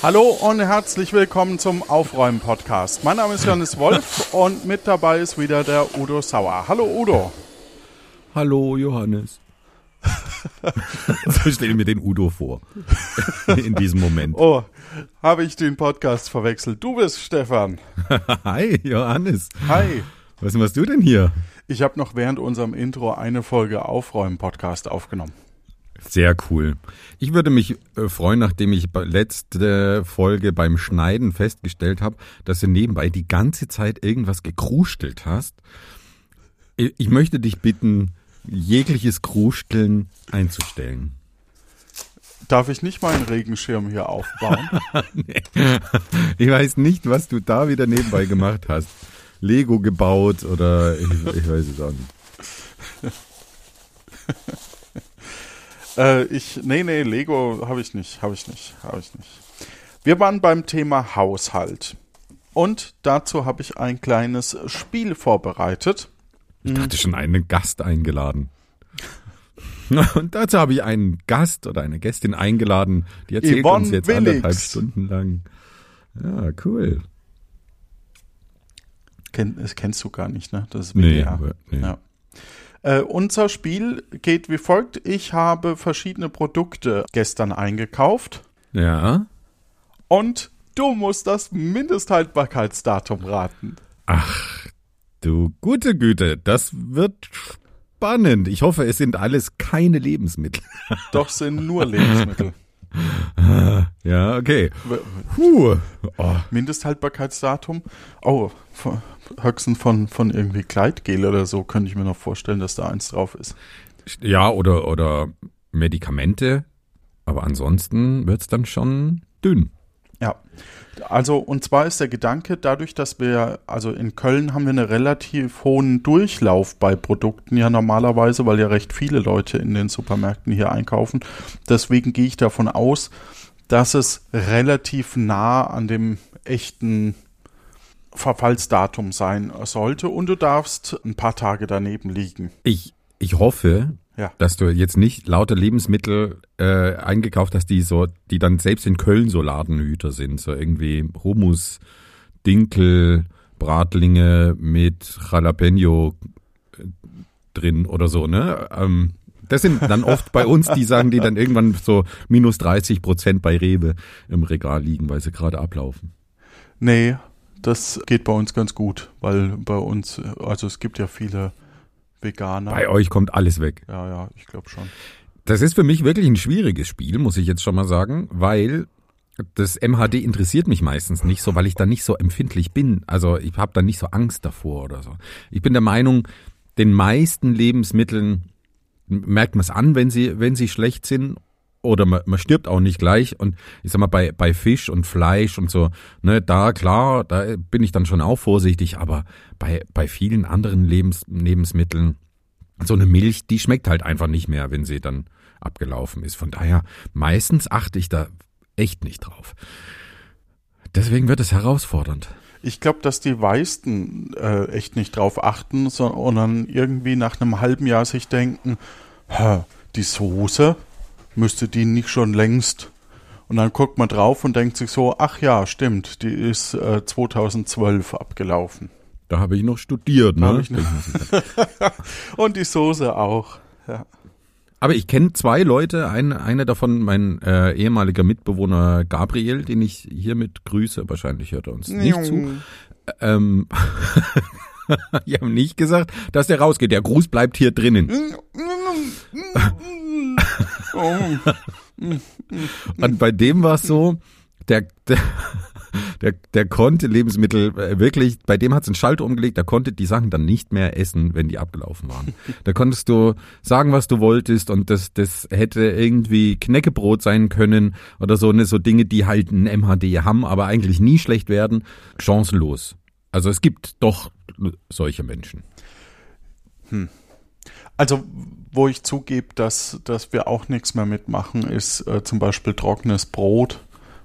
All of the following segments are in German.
Hallo und herzlich willkommen zum Aufräumen-Podcast. Mein Name ist Johannes Wolf und mit dabei ist wieder der Udo Sauer. Hallo Udo. Hallo Johannes. so stelle mir den Udo vor. In diesem Moment. Oh, habe ich den Podcast verwechselt. Du bist Stefan. Hi, Johannes. Hi. Was machst du denn hier? Ich habe noch während unserem Intro eine Folge Aufräumen-Podcast aufgenommen. Sehr cool. Ich würde mich äh, freuen, nachdem ich letzte Folge beim Schneiden festgestellt habe, dass du nebenbei die ganze Zeit irgendwas gekrustelt hast. Ich möchte dich bitten, jegliches Krusteln einzustellen. Darf ich nicht meinen Regenschirm hier aufbauen? nee. Ich weiß nicht, was du da wieder nebenbei gemacht hast. Lego gebaut oder ich, ich weiß es auch nicht. äh, ich, nee, nee, Lego habe ich nicht, habe ich nicht, habe ich nicht. Wir waren beim Thema Haushalt. Und dazu habe ich ein kleines Spiel vorbereitet. Ich dachte schon einen Gast eingeladen. Und dazu habe ich einen Gast oder eine Gästin eingeladen, die erzählt Yvonne uns jetzt Willix. anderthalb Stunden lang. Ja, cool. Kenn, das kennst du gar nicht, ne? Das ist WDR. Nee, nee. Ja. Äh, unser Spiel geht wie folgt. Ich habe verschiedene Produkte gestern eingekauft. Ja. Und du musst das Mindesthaltbarkeitsdatum raten. Ach, du gute Güte, das wird spannend. Ich hoffe, es sind alles keine Lebensmittel. Doch, sind nur Lebensmittel. Ja, okay. Puh. Oh. Mindesthaltbarkeitsdatum. Oh, höchstens von, von irgendwie Kleidgel oder so könnte ich mir noch vorstellen, dass da eins drauf ist. Ja, oder, oder Medikamente. Aber ansonsten wird es dann schon dünn. Ja. Also, und zwar ist der Gedanke, dadurch, dass wir, also in Köln haben wir einen relativ hohen Durchlauf bei Produkten ja normalerweise, weil ja recht viele Leute in den Supermärkten hier einkaufen. Deswegen gehe ich davon aus, dass es relativ nah an dem echten Verfallsdatum sein sollte und du darfst ein paar Tage daneben liegen. Ich, ich hoffe, ja. dass du jetzt nicht lauter Lebensmittel äh, eingekauft hast, die so, die dann selbst in Köln so Ladenhüter sind, so irgendwie Hummus, Dinkel, Bratlinge mit Jalapeno äh, drin oder so, ne? Ähm, das sind dann oft bei uns die sagen, die dann irgendwann so minus 30 Prozent bei Rewe im Regal liegen, weil sie gerade ablaufen. Nee, das geht bei uns ganz gut, weil bei uns, also es gibt ja viele Veganer. Bei euch kommt alles weg. Ja, ja, ich glaube schon. Das ist für mich wirklich ein schwieriges Spiel, muss ich jetzt schon mal sagen, weil das MHD interessiert mich meistens nicht so, weil ich da nicht so empfindlich bin. Also ich habe da nicht so Angst davor oder so. Ich bin der Meinung, den meisten Lebensmitteln merkt man es an, wenn sie, wenn sie schlecht sind oder man, man stirbt auch nicht gleich. Und ich sag mal, bei, bei Fisch und Fleisch und so, ne, da klar, da bin ich dann schon auch vorsichtig, aber bei, bei vielen anderen Lebens, Lebensmitteln, so eine Milch, die schmeckt halt einfach nicht mehr, wenn sie dann abgelaufen ist. Von daher, meistens achte ich da echt nicht drauf. Deswegen wird es herausfordernd. Ich glaube, dass die meisten äh, echt nicht drauf achten, sondern irgendwie nach einem halben Jahr sich denken, die Soße, müsste die nicht schon längst. Und dann guckt man drauf und denkt sich so, ach ja, stimmt, die ist äh, 2012 abgelaufen. Da habe ich noch studiert, ne? und die Soße auch. Ja. Aber ich kenne zwei Leute, ein, einer davon mein äh, ehemaliger Mitbewohner Gabriel, den ich hiermit grüße, wahrscheinlich hört er uns nicht zu. Ähm, die haben nicht gesagt, dass der rausgeht. Der Gruß bleibt hier drinnen. Und bei dem war es so, der, der, der, der konnte Lebensmittel äh, wirklich, bei dem hat es einen Schalter umgelegt, der konnte die Sachen dann nicht mehr essen, wenn die abgelaufen waren. Da konntest du sagen, was du wolltest und das, das hätte irgendwie Knäckebrot sein können oder so, ne, so Dinge, die halt ein MHD haben, aber eigentlich nie schlecht werden. Chancenlos. Also es gibt doch solche Menschen. Hm. Also, wo ich zugebe, dass, dass wir auch nichts mehr mitmachen, ist äh, zum Beispiel trockenes Brot.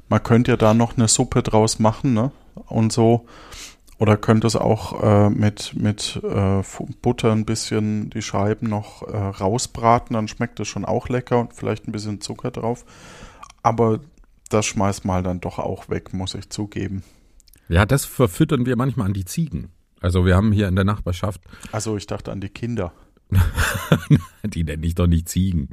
Man könnte ja da noch eine Suppe draus machen, ne? Und so. Oder könnte es auch äh, mit, mit äh, Butter ein bisschen die Scheiben noch äh, rausbraten, dann schmeckt es schon auch lecker und vielleicht ein bisschen Zucker drauf. Aber das schmeißt mal dann doch auch weg, muss ich zugeben. Ja, das verfüttern wir manchmal an die Ziegen. Also wir haben hier in der Nachbarschaft. Also ich dachte an die Kinder. die nenne ich doch nicht Ziegen.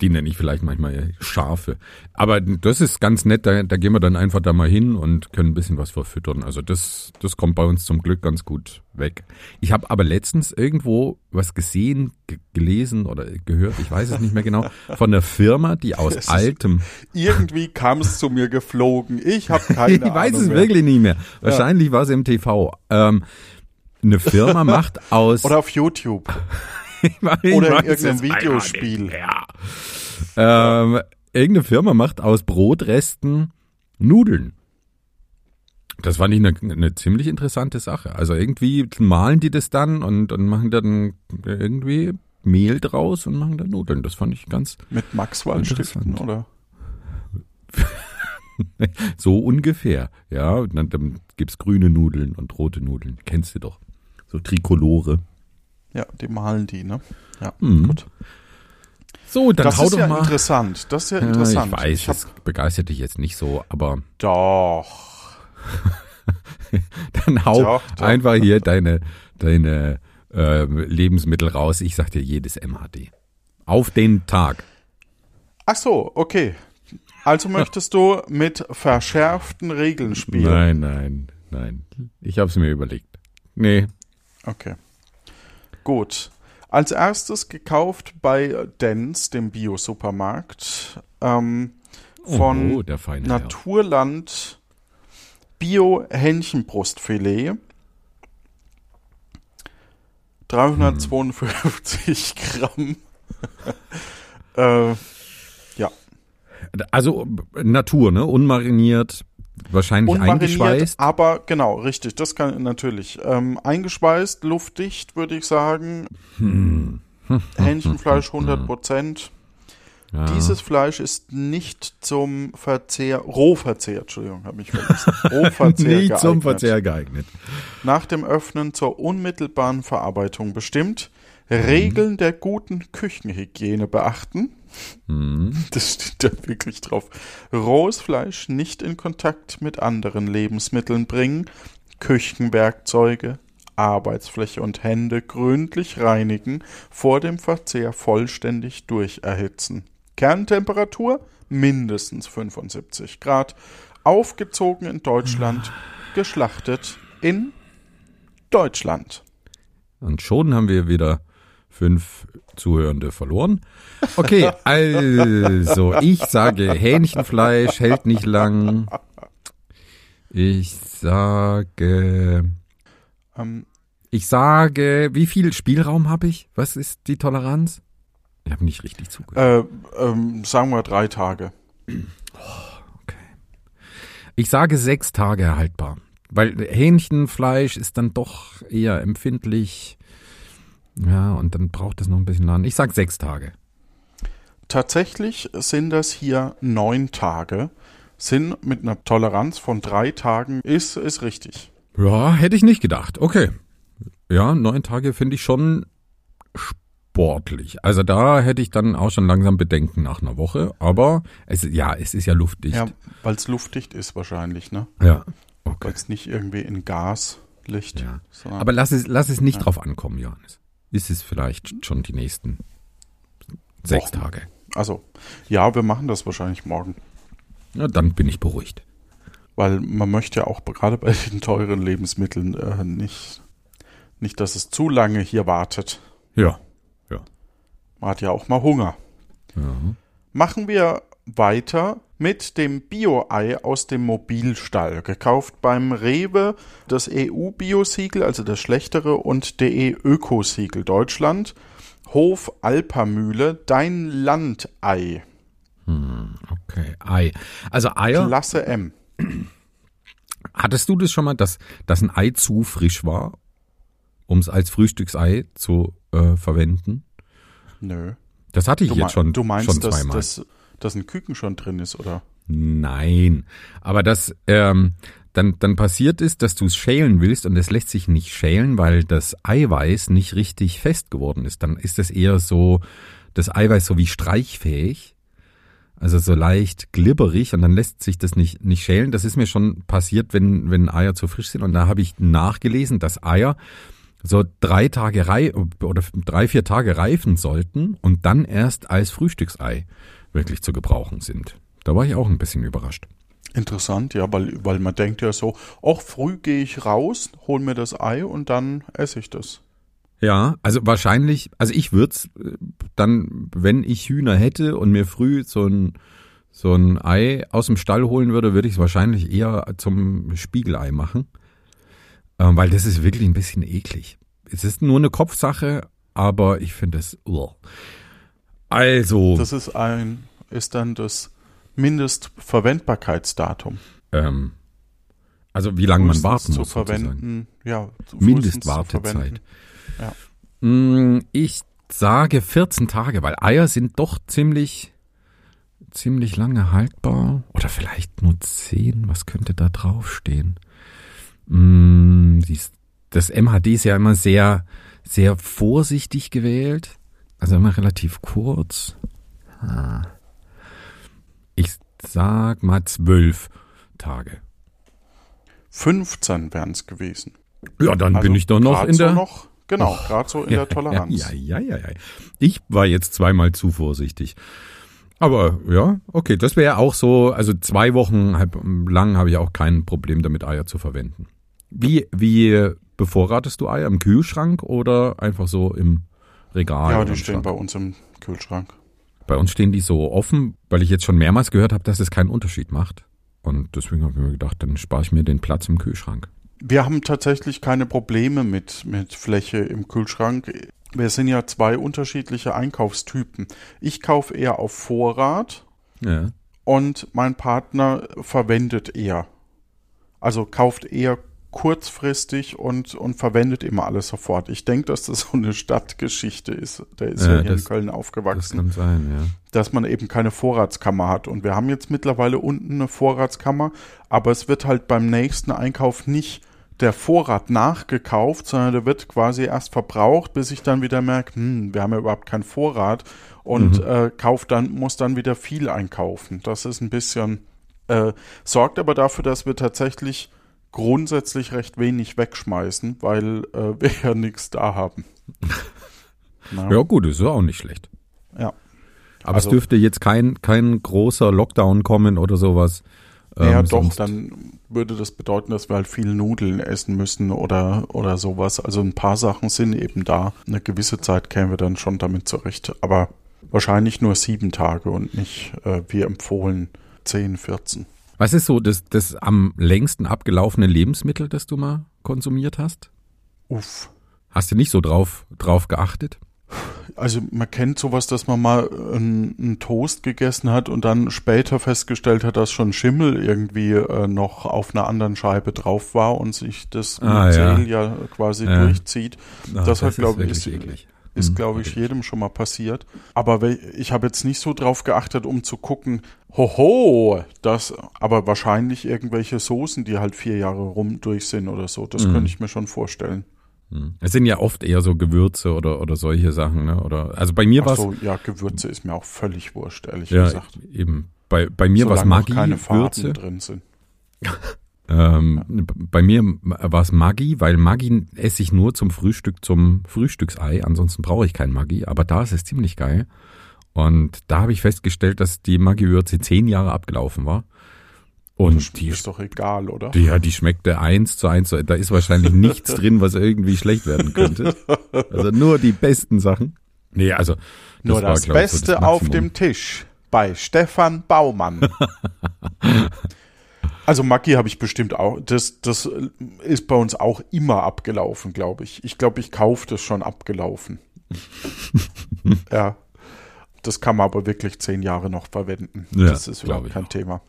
Die nenne ich vielleicht manchmal Schafe. Aber das ist ganz nett, da, da gehen wir dann einfach da mal hin und können ein bisschen was verfüttern. Also das, das kommt bei uns zum Glück ganz gut weg. Ich habe aber letztens irgendwo was gesehen, gelesen oder gehört, ich weiß es nicht mehr genau, von einer Firma, die aus Es altem Irgendwie kam es zu mir geflogen. Ich habe keine ich weiß Ahnung es mehr. wirklich nicht mehr. Wahrscheinlich war es im TV. Ähm, eine Firma macht aus Oder auf YouTube. Ich weiß- ich oder in irgendeinem es Videospiel. Ähm, irgendeine Firma macht aus Brotresten Nudeln. Das fand ich eine, eine ziemlich interessante Sache. Also irgendwie malen die das dann und, und machen dann irgendwie Mehl draus und machen dann Nudeln. Das fand ich ganz Mit Maxwell-Stiften, oder? so ungefähr. Ja, dann, dann gibt's grüne Nudeln und rote Nudeln. Kennst du doch. So Trikolore. Ja, die malen die, ne? Ja, Mhm. gut. So, dann das hau ist doch ja mal. interessant. Das ist ja Ja, interessant. ich weiß, Ich das begeistert dich jetzt nicht so, aber doch. dann hau Doch, doch. einfach hier deine, deine ähm, Lebensmittel raus. Ich sag dir jedes MHD. Auf den Tag. Ach so, okay. Also möchtest du mit verschärften Regeln spielen? Nein, nein, nein. Ich hab's mir überlegt. Nee. Okay. Gut. Als erstes gekauft bei Dens, dem Bio-Supermarkt, ähm, von oh, Herr. Naturland Bio-Hähnchenbrustfilet. 352 Gramm. äh, Also Natur, ne? Unmariniert, wahrscheinlich eingeschweißt. aber genau, richtig, das kann natürlich. Ähm, eingespeist, luftdicht, würde ich sagen. Hm. Hähnchenfleisch 100 Prozent. Ja. Dieses Fleisch ist nicht zum Verzehr, Rohverzehr, Entschuldigung, habe mich vergessen. Rohverzehr nicht zum geeignet. Verzehr geeignet. Nach dem Öffnen zur unmittelbaren Verarbeitung bestimmt. Regeln der guten Küchenhygiene beachten. Hm. Das steht da wirklich drauf. Rohes Fleisch nicht in Kontakt mit anderen Lebensmitteln bringen. Küchenwerkzeuge, Arbeitsfläche und Hände gründlich reinigen, vor dem Verzehr vollständig durcherhitzen. Kerntemperatur mindestens 75 Grad. Aufgezogen in Deutschland, geschlachtet in Deutschland. Und schon haben wir wieder fünf Zuhörende verloren. Okay, also ich sage Hähnchenfleisch hält nicht lang. Ich sage, Ähm, ich sage, wie viel Spielraum habe ich? Was ist die Toleranz? Ich habe nicht richtig zugehört. äh, ähm, sagen wir drei Tage. Ich sage sechs Tage erhaltbar. Weil Hähnchenfleisch ist dann doch eher empfindlich. Ja, und dann braucht es noch ein bisschen lang. Ich sag sechs Tage. Tatsächlich sind das hier neun Tage. Sind mit einer Toleranz von drei Tagen ist, ist richtig. Ja, hätte ich nicht gedacht. Okay. Ja, neun Tage finde ich schon sportlich. Also da hätte ich dann auch schon langsam Bedenken nach einer Woche. Aber es, ja, es ist ja luftdicht. Ja, weil es luftdicht ist wahrscheinlich, ne? ja. Weil Okay. es nicht irgendwie in Gas liegt. Ja. Aber lass es, lass es nicht drauf ankommen, Johannes. Ist es vielleicht schon die nächsten sechs Wochen. Tage. also, ja, wir machen das wahrscheinlich morgen. Ja, dann bin ich beruhigt. Weil man möchte ja auch gerade bei den teuren Lebensmitteln äh, nicht, nicht, dass es zu lange hier wartet. Ja. Man hat ja auch mal Hunger. ja. Machen wir weiter mit dem Bio-Ei aus dem Mobilstall, gekauft beim Rewe, das EU-Bio-Siegel, also das schlechtere, und DE Öko-Siegel Deutschland. Hof Alpermühle, dein Landei, Okay. Ei. Also Eier. Klasse M. Hattest du das schon mal, dass, dass ein Ei zu frisch war, um es als Frühstücksei zu äh, verwenden? Nö. Das hatte ich Du, jetzt schon, du meinst, schon zweimal. dass, dass ein Küken schon drin ist, oder? Nein, aber das ähm, dann dann passiert ist, dass du es schälen willst und es lässt sich nicht schälen, weil das Eiweiß nicht richtig fest geworden ist. Dann ist es eher so das Eiweiß so wie streichfähig. Also so leicht glibberig und dann lässt sich das nicht, nicht schälen. Das ist mir schon passiert, wenn, wenn Eier zu frisch sind. Und da habe ich nachgelesen, dass Eier so drei Tage rei oder drei, vier Tage reifen sollten und dann erst als Frühstücksei wirklich zu gebrauchen sind. Da war ich auch ein bisschen überrascht. Interessant, ja, weil, weil man denkt ja so, auch früh gehe ich raus, hol mir das Ei und dann esse ich das. Ja, also wahrscheinlich, also ich würde es dann, wenn ich Hühner hätte und mir früh so ein, so ein Ei aus dem Stall holen würde, würde ich es wahrscheinlich eher zum Spiegelei machen. Ähm, weil das ist wirklich ein bisschen eklig. Es ist nur eine Kopfsache, aber ich finde es. Also. Das ist ein, ist dann das Mindestverwendbarkeitsdatum. Ähm, also wie lange man warten muss. Verwenden, ja, Mindestwartezeit. Ja. Mm, ich sage 14 Tage, weil Eier sind doch ziemlich, ziemlich lange haltbar. Oder vielleicht nur 10. Was könnte da draufstehen? Mm, das MHD ist ja immer sehr, sehr vorsichtig gewählt. Also immer relativ kurz. Ich sag mal zwölf Tage. 15 wären es gewesen. Ja, dann also bin ich doch noch in der. So noch, genau, oh, gerade so in ja, der Toleranz. Ja, ja, ja, ja. Ich war jetzt zweimal zu vorsichtig. Aber ja, okay, das wäre auch so, also zwei Wochen lang habe ich auch kein Problem damit, Eier zu verwenden. Wie, wie bevorratest du Eier? Im Kühlschrank oder einfach so im Regal? Ja, die stehen bei uns im Kühlschrank. Bei uns stehen die so offen, weil ich jetzt schon mehrmals gehört habe, dass es keinen Unterschied macht. Und deswegen habe ich mir gedacht, dann spare ich mir den Platz im Kühlschrank. Wir haben tatsächlich keine Probleme mit, mit Fläche im Kühlschrank. Wir sind ja zwei unterschiedliche Einkaufstypen. Ich kaufe eher auf Vorrat ja. und mein Partner verwendet eher. Also kauft eher kurzfristig und, und verwendet immer alles sofort. Ich denke, dass das so eine Stadtgeschichte ist. Der ist ja, ja hier das, in Köln aufgewachsen. Das kann sein, ja. Dass man eben keine Vorratskammer hat. Und wir haben jetzt mittlerweile unten eine Vorratskammer, aber es wird halt beim nächsten Einkauf nicht der Vorrat nachgekauft, sondern der wird quasi erst verbraucht, bis ich dann wieder merke, hm, wir haben ja überhaupt keinen Vorrat und mhm. äh, kauft dann, muss dann wieder viel einkaufen. Das ist ein bisschen, äh, sorgt aber dafür, dass wir tatsächlich grundsätzlich recht wenig wegschmeißen, weil äh, wir ja nichts da haben. ja, gut, ist ja auch nicht schlecht. Ja. Aber also, es dürfte jetzt kein, kein großer Lockdown kommen oder sowas. Ähm, ja, doch, dann würde das bedeuten, dass wir halt viel Nudeln essen müssen oder, oder sowas. Also ein paar Sachen sind eben da. Eine gewisse Zeit kämen wir dann schon damit zurecht. Aber wahrscheinlich nur sieben Tage und nicht, äh, wie empfohlen, zehn, vierzehn. Was ist so das, das am längsten abgelaufene Lebensmittel, das du mal konsumiert hast? Uff. Hast du nicht so drauf, drauf geachtet? Also man kennt sowas, dass man mal einen, einen, Toast gegessen hat und dann später festgestellt hat, dass schon Schimmel irgendwie äh, noch auf einer anderen Scheibe drauf war und sich das ah, ja. ja. quasi ja. durchzieht. Ach, das, das hat, glaube ich, ist. Ist, mhm. glaube ich, jedem schon mal passiert. Aber ich habe jetzt nicht so drauf geachtet, um zu gucken, hoho, das, aber wahrscheinlich irgendwelche Soßen, die halt vier Jahre rum durch sind oder so. Das mhm. könnte ich mir schon vorstellen. Mhm. Es sind ja oft eher so Gewürze oder, oder solche Sachen, ne? Oder, also bei mir war so, ja, Gewürze ist mir auch völlig wurscht, ehrlich ja, gesagt. Eben. Bei, bei mir war es Maggi, keine Würze. drin sind. Ähm, ja. Bei mir war es Maggi, weil Maggi esse ich nur zum Frühstück, zum Frühstücksei. Ansonsten brauche ich kein Maggi. Aber da ist es ziemlich geil. Und da habe ich festgestellt, dass die Maggi-Würze zehn Jahre abgelaufen war. Und das die ist doch egal, oder? Die, ja, die schmeckte eins zu eins. Da ist wahrscheinlich nichts drin, was irgendwie schlecht werden könnte. Also nur die besten Sachen. Nee, also. Das nur war, das Beste so das auf dem Tisch bei Stefan Baumann. Also Maggi habe ich bestimmt auch. Das, das ist bei uns auch immer abgelaufen, glaube ich. Ich glaube, ich kaufe das schon abgelaufen. ja. Das kann man aber wirklich zehn Jahre noch verwenden. Ja, das ist überhaupt kein auch. Thema.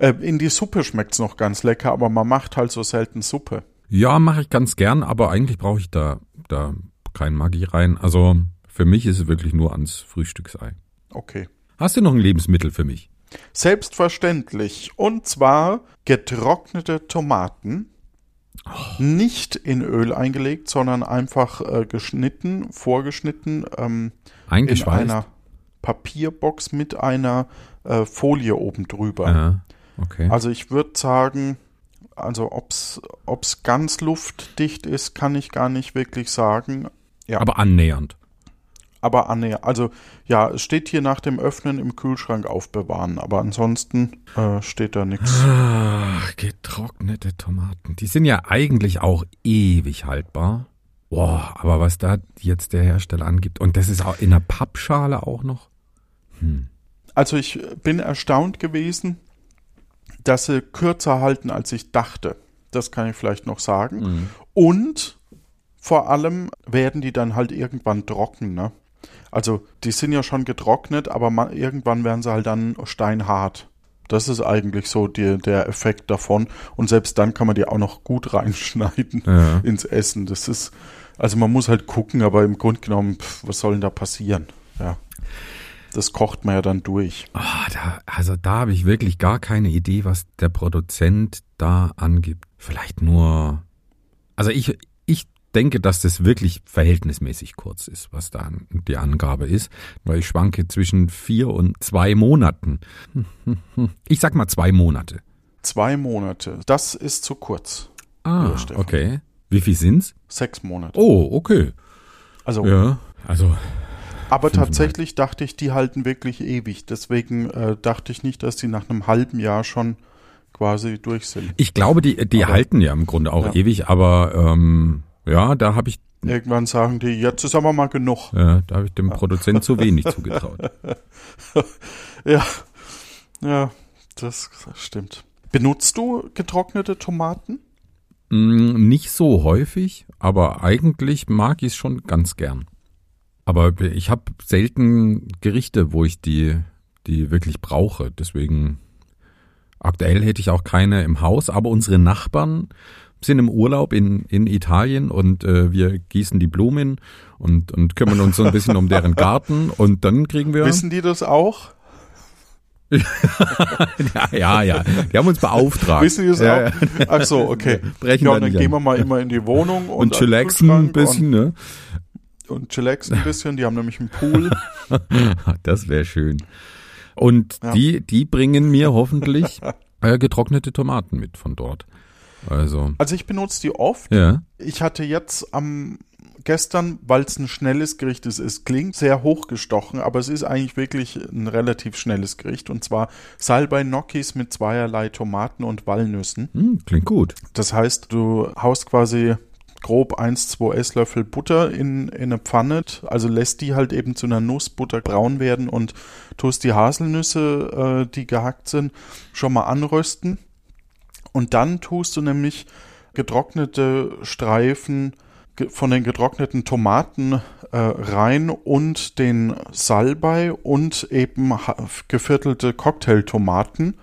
Ja. Äh, in die Suppe schmeckt es noch ganz lecker, aber man macht halt so selten Suppe. Ja, mache ich ganz gern, aber eigentlich brauche ich da, da kein Maggi rein. Also für mich ist es wirklich nur ans Frühstücksei. Okay. Hast du noch ein Lebensmittel für mich? Selbstverständlich. Und zwar getrocknete Tomaten. Nicht in Öl eingelegt, sondern einfach äh, geschnitten, vorgeschnitten. Ähm? In einer, Papierbox mit einer äh, Folie oben drüber. Ja, okay. Also ich würde sagen, also ob's ob's ganz luftdicht ist, kann ich gar nicht wirklich sagen. Ja. Aber annähernd. Aber annähernd. Also ja, es steht hier nach dem Öffnen im Kühlschrank aufbewahren, aber ansonsten äh, steht da nichts. Ach, getrocknete Tomaten. Die sind ja eigentlich auch ewig haltbar. Boah, aber was da jetzt der Hersteller angibt. Und das ist auch in einer Pappschale auch noch. Hm. Also ich bin erstaunt gewesen, dass sie kürzer halten, als ich dachte. Das kann ich vielleicht noch sagen. Mhm. Und vor allem werden die dann halt irgendwann trocken, ne? Also die sind ja schon getrocknet, aber man, irgendwann werden sie halt dann steinhart. Das ist eigentlich so die, der Effekt davon. Und selbst dann kann man die auch noch gut reinschneiden Ja. ins Essen. Das ist, also man muss halt gucken, aber im Grunde genommen, pff, was soll denn da passieren? Ja. Das kocht man ja dann durch. Ah, da, also da habe ich wirklich gar keine Idee, was der Produzent da angibt. Vielleicht nur. Also ich, ich denke, dass das wirklich verhältnismäßig kurz ist, was da die Angabe ist. Weil ich schwanke zwischen vier und zwei Monaten. Ich sag mal zwei Monate. Zwei Monate. Das ist zu kurz. Ah, okay. Wie viel sind's? Sechs Monate. Oh, okay. Also, Ja. Also, aber tatsächlich dachte ich, die halten wirklich ewig. Deswegen äh, dachte ich nicht, dass die nach einem halben Jahr schon quasi durch sind. ich glaube, die, die Aber- halten ja im Grunde auch Ja. ewig, aber ähm, ja, da habe ich, Irgendwann sagen die, jetzt ist aber mal genug. ja, da habe ich dem Produzent zu wenig zugetraut. Ja, ja, das stimmt. Benutzt du getrocknete Tomaten? Mm, Nicht so häufig, aber eigentlich mag ich es schon ganz gern. Aber ich habe selten Gerichte, wo ich die, die wirklich brauche. Deswegen aktuell hätte ich auch keine im Haus, aber unsere Nachbarn sind im Urlaub in, in Italien und äh, wir gießen die Blumen und, und kümmern uns so ein bisschen um deren Garten und dann kriegen wir. Wissen die das auch? ja, ja, ja. Die haben uns beauftragt. Wissen die das ja, auch? Ach so, okay. Brechen ja, und dann nicht gehen wir mal immer in die Wohnung und, Und chillaxen ein bisschen, ne? Und, und chillaxen ein bisschen. Die haben nämlich einen Pool. Das wäre schön. Und Ja. die, die bringen mir hoffentlich äh, getrocknete Tomaten mit von dort. Also, Also ich benutze die oft. ja. Ich hatte jetzt am gestern, weil es ein schnelles Gericht ist, es klingt sehr hochgestochen, aber es ist eigentlich wirklich ein relativ schnelles Gericht und zwar Salbei Gnocchis mit zweierlei Tomaten und Walnüssen. Hm, klingt gut. Das heißt, du haust quasi grob 1, 2 Esslöffel Butter in, in eine Pfanne, also lässt die halt eben zu einer Nussbutter braun werden und tust die Haselnüsse, äh, die gehackt sind, schon mal anrösten. Und dann tust du nämlich getrocknete Streifen von den getrockneten Tomaten äh, rein und den Salbei und eben geviertelte Cocktailtomaten.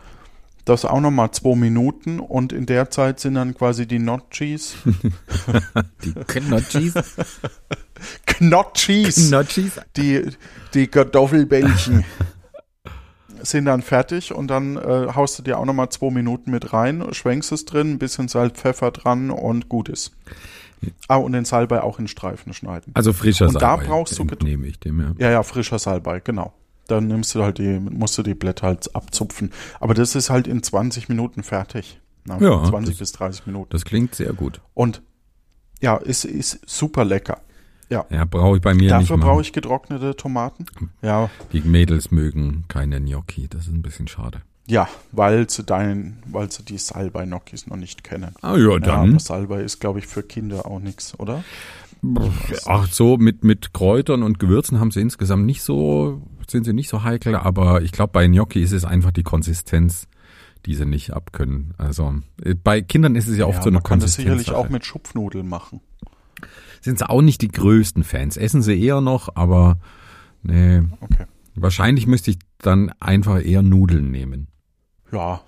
Das auch nochmal zwei Minuten und in der Zeit sind dann quasi die Gnocchis, Die Knotschis. Gnocchis, Knotschis. die, die Kartoffelbällchen sind dann fertig und dann äh, haust du dir auch nochmal zwei Minuten mit rein, schwenkst es drin, ein bisschen Salz, Pfeffer dran und gut ist. Ah, und den Salbei auch in Streifen schneiden. Also frischer Und da Salbei brauchst du get- nehme ich dem, ja. Ja, ja, frischer Salbei, genau. Dann nimmst du halt die, musst du die Blätter halt abzupfen. Aber das ist halt in 20 Minuten fertig. Na, Ja, 20 das- bis 30 Minuten. Das klingt sehr gut. Und ja, ist, ist super lecker. Ja. Ja, brauche ich bei mir Dafür nicht brauche machen. ich getrocknete Tomaten. Ja, Die Mädels mögen keine Gnocchi. Das ist ein bisschen schade. ja, weil sie deinen, weil sie die Salbei-Gnocchis noch nicht kennen. Ah ja, Ja, dann. aber Salbei ist, glaube ich, für Kinder auch nichts, oder? Ach so, mit, mit Kräutern und Gewürzen haben sie insgesamt nicht so, sind sie nicht so heikel, aber ich glaube, bei Gnocchi ist es einfach die Konsistenz, die sie nicht abkönnen. Also äh, bei Kindern ist es ja oft so eine man kann das Konsistenz. sicherlich auch mit Schupfnudeln machen. Sind sie auch nicht die größten Fans. Essen sie eher noch, aber nee. Okay. Wahrscheinlich müsste ich dann einfach eher Nudeln nehmen. Ja.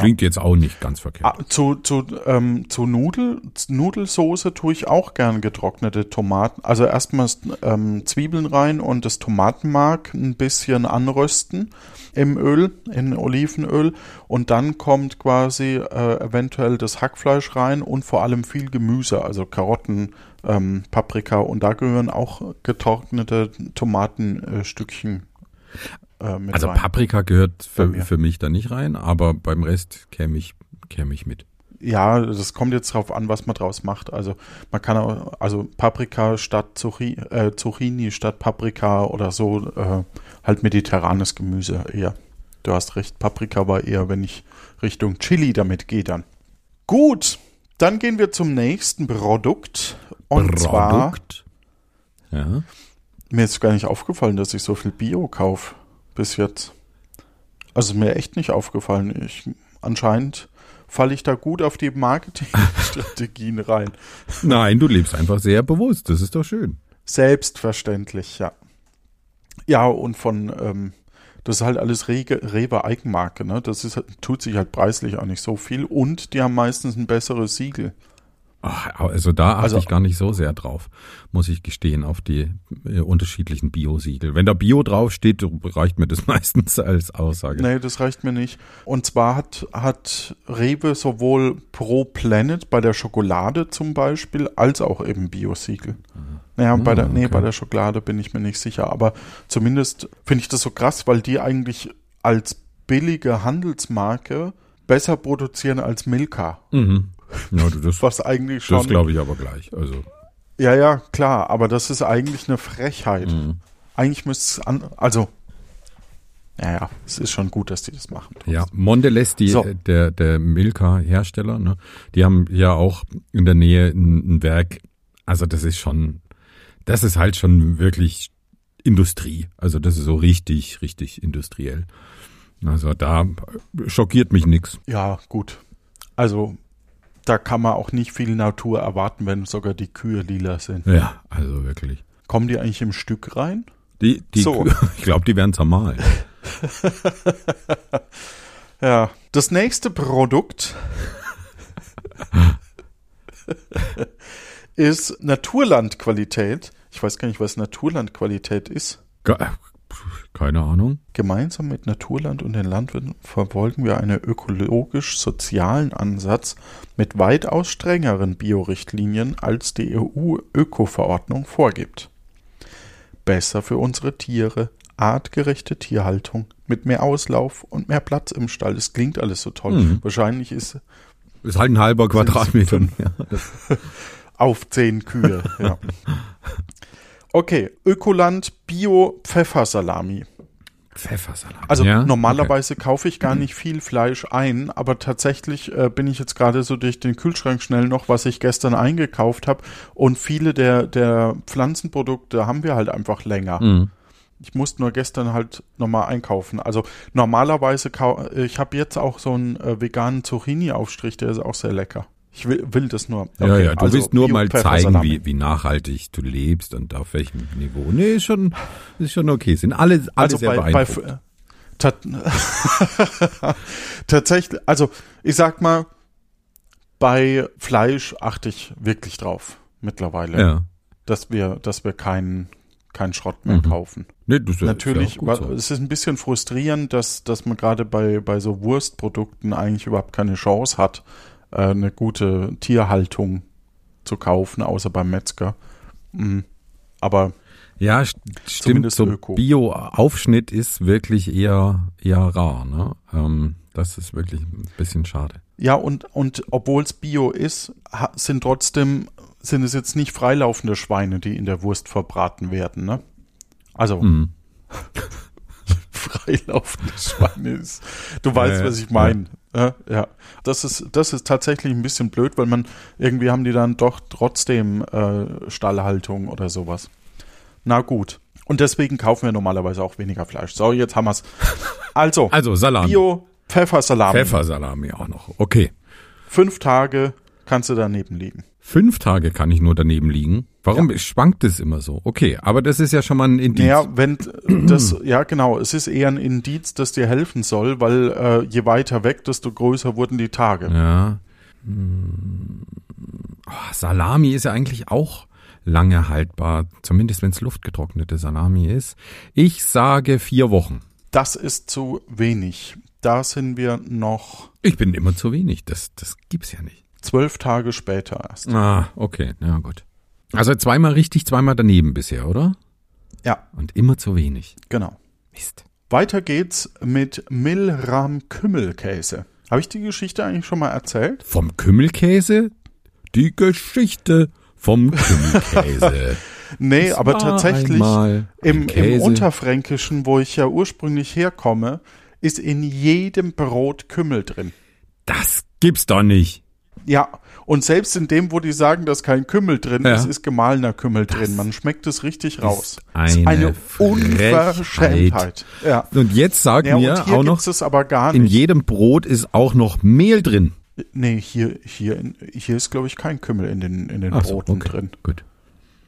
Klingt jetzt auch nicht ganz verkehrt. Ah, zu zu, ähm, zu Nudel, Nudelsoße tue ich auch gern getrocknete Tomaten. Also erstmal ähm, Zwiebeln rein und das Tomatenmark ein bisschen anrösten im Öl, in Olivenöl. Und dann kommt quasi äh, eventuell das Hackfleisch rein und vor allem viel Gemüse, also Karotten, ähm, Paprika und da gehören auch getrocknete Tomatenstückchen äh, mit Also rein. Paprika gehört für, für mich da nicht rein, aber beim Rest käme ich, käme ich mit. Ja, das kommt jetzt drauf an, was man draus macht. Also man kann auch, also Paprika statt Zucchini, äh, Zucchini statt Paprika oder so, äh, halt mediterranes Gemüse eher. Du hast recht, Paprika war eher, wenn ich Richtung Chili damit gehe dann. Gut, dann gehen wir zum nächsten Produkt. Und Produkt? zwar. Ja. Mir ist gar nicht aufgefallen, dass ich so viel Bio kaufe bis jetzt. Also mir echt nicht aufgefallen. Ich anscheinend falle ich da gut auf die Marketingstrategien rein. Nein, du lebst einfach sehr bewusst. Das ist doch schön. Selbstverständlich, ja. Ja, und von, ähm, das ist halt alles Rewe Eigenmarke, ne? Das ist, tut sich halt preislich auch nicht so viel und die haben meistens ein besseres Siegel. Ach, also da achte also, ich gar nicht so sehr drauf, muss ich gestehen, auf die äh, unterschiedlichen Bio-Siegel. Wenn da Bio draufsteht, reicht mir das meistens als Aussage. Nee, das reicht mir nicht. Und zwar hat, hat Rewe sowohl Pro Planet bei der Schokolade zum Beispiel, als auch eben Bio-Siegel. Mhm. Naja, bei, der, ah, nee, bei der Schokolade bin ich mir nicht sicher, aber zumindest finde ich das so krass, weil die eigentlich als billige Handelsmarke besser produzieren als Milka. Mhm. Ja, das, was eigentlich schon. Das glaube ich aber gleich. Also. Ja, ja, klar, aber das ist eigentlich eine Frechheit. Mhm. Eigentlich müsste es an, also ja, ja, es ist schon gut, dass die das machen. Trotzdem. Ja, Mondelez, die, so. der, der Milka-Hersteller, ne, die haben ja auch in der Nähe ein, ein, Werk. Also das ist schon, das ist halt schon wirklich Industrie. Also das ist so richtig, richtig industriell. Also da schockiert mich nichts. Ja, gut. Also da kann man auch nicht viel Natur erwarten, wenn sogar die Kühe lila sind. Ja, also wirklich. Kommen die eigentlich im Stück rein? Die, die so. Kühe, ich glaube, die werden zermahlen. ja, das nächste Produkt ist Naturlandqualität. Ich weiß gar nicht, was Naturlandqualität ist. Keine Ahnung. Gemeinsam mit Naturland und den Landwirten verfolgen wir einen ökologisch-sozialen Ansatz mit weitaus strengeren Biorichtlinien, als die EU-Öko-Verordnung vorgibt. Besser für unsere Tiere, artgerechte Tierhaltung mit mehr Auslauf und mehr Platz im Stall. Es klingt alles so toll. Mhm. Wahrscheinlich ist. Ist halt ein halber Quadratmeter. Ja. Auf zehn Kühe, ja. Okay, Ökoland Bio Pfeffersalami. Pfeffersalami. Also ja? normalerweise okay. kaufe ich gar nicht viel Fleisch ein, aber tatsächlich äh, bin ich jetzt gerade so durch den Kühlschrank schnell noch, was ich gestern eingekauft habe. Und viele der, der Pflanzenprodukte haben wir halt einfach länger. Mhm. Ich musste nur gestern halt nochmal einkaufen. Also normalerweise, ich habe jetzt auch so einen äh, veganen Zucchini-Aufstrich, der ist auch sehr lecker. Ich will, will das nur. Okay, ja, ja, du also willst nur mal zeigen, wie, wie nachhaltig du lebst und auf welchem Niveau. Nee, ist schon, ist schon okay. Sind alle, alle also sehr bei, beeindruckt. Bei, tatsächlich, also ich sag mal, bei Fleisch achte ich wirklich drauf mittlerweile. Ja. Dass wir, dass wir keinen keinen Schrott mehr mhm. kaufen. Nee, das Natürlich, ja so. es ist ein bisschen frustrierend, dass, dass man gerade bei, bei so Wurstprodukten eigentlich überhaupt keine Chance hat, äh, eine gute Tierhaltung zu kaufen, außer beim Metzger. Mhm. Aber ja, stimmt. So Bio-Aufschnitt ist wirklich eher, eher rar. Ne? Ähm, das ist wirklich ein bisschen schade. Ja, und, und obwohl es Bio ist, sind trotzdem, sind es jetzt nicht freilaufende Schweine, die in der Wurst verbraten werden. Ne? Also, mhm. freilaufende Schweine ist. Du weißt, äh, was ich meine. Ja. ja, das ist, das ist tatsächlich ein bisschen blöd, weil man irgendwie haben die dann doch trotzdem äh, Stallhaltung oder sowas. Na gut. Und deswegen kaufen wir normalerweise auch weniger Fleisch. So, jetzt haben wir's. Also, also Salami. Bio Pfeffersalami. Pfeffersalami auch noch. Okay. Fünf Tage kannst du daneben liegen. Fünf Tage kann ich nur daneben liegen. Warum ja. schwankt es immer so? Okay, aber das ist ja schon mal ein Indiz. Ja, wenn das, ja genau, es ist eher ein Indiz, das dir helfen soll, weil äh, je weiter weg, desto größer wurden die Tage. Ja. Oh, Salami ist ja eigentlich auch lange haltbar, zumindest wenn es luftgetrocknete Salami ist. Ich sage vier Wochen. Das ist zu wenig. Da sind wir noch. Ich bin immer zu wenig. Das, das gibt's ja nicht. Zwölf Tage später erst. Ah, okay, ja gut. Also zweimal richtig, zweimal daneben bisher, oder? Ja, Und immer zu wenig. genau. Mist. Weiter geht's mit Milram Kümmelkäse. Habe ich die Geschichte eigentlich schon mal erzählt? Vom Kümmelkäse? Die Geschichte vom Kümmelkäse. Nee, Es aber tatsächlich im, im. Unterfränkischen, wo ich ja ursprünglich herkomme, ist in jedem Brot Kümmel drin. Das gibt's doch nicht. Ja, und selbst in dem, wo die sagen, dass kein Kümmel drin Ja. ist, ist gemahlener Kümmel drin. Man schmeckt es richtig raus. eine ist eine. Unverschämtheit. Ja. Und jetzt sag ja, mir auch noch, gibt's es aber gar in jedem Brot ist auch noch Mehl drin. Nee, hier, hier, hier ist, glaube ich, kein Kümmel in den, in den Ach so, Broten okay. drin. Gut.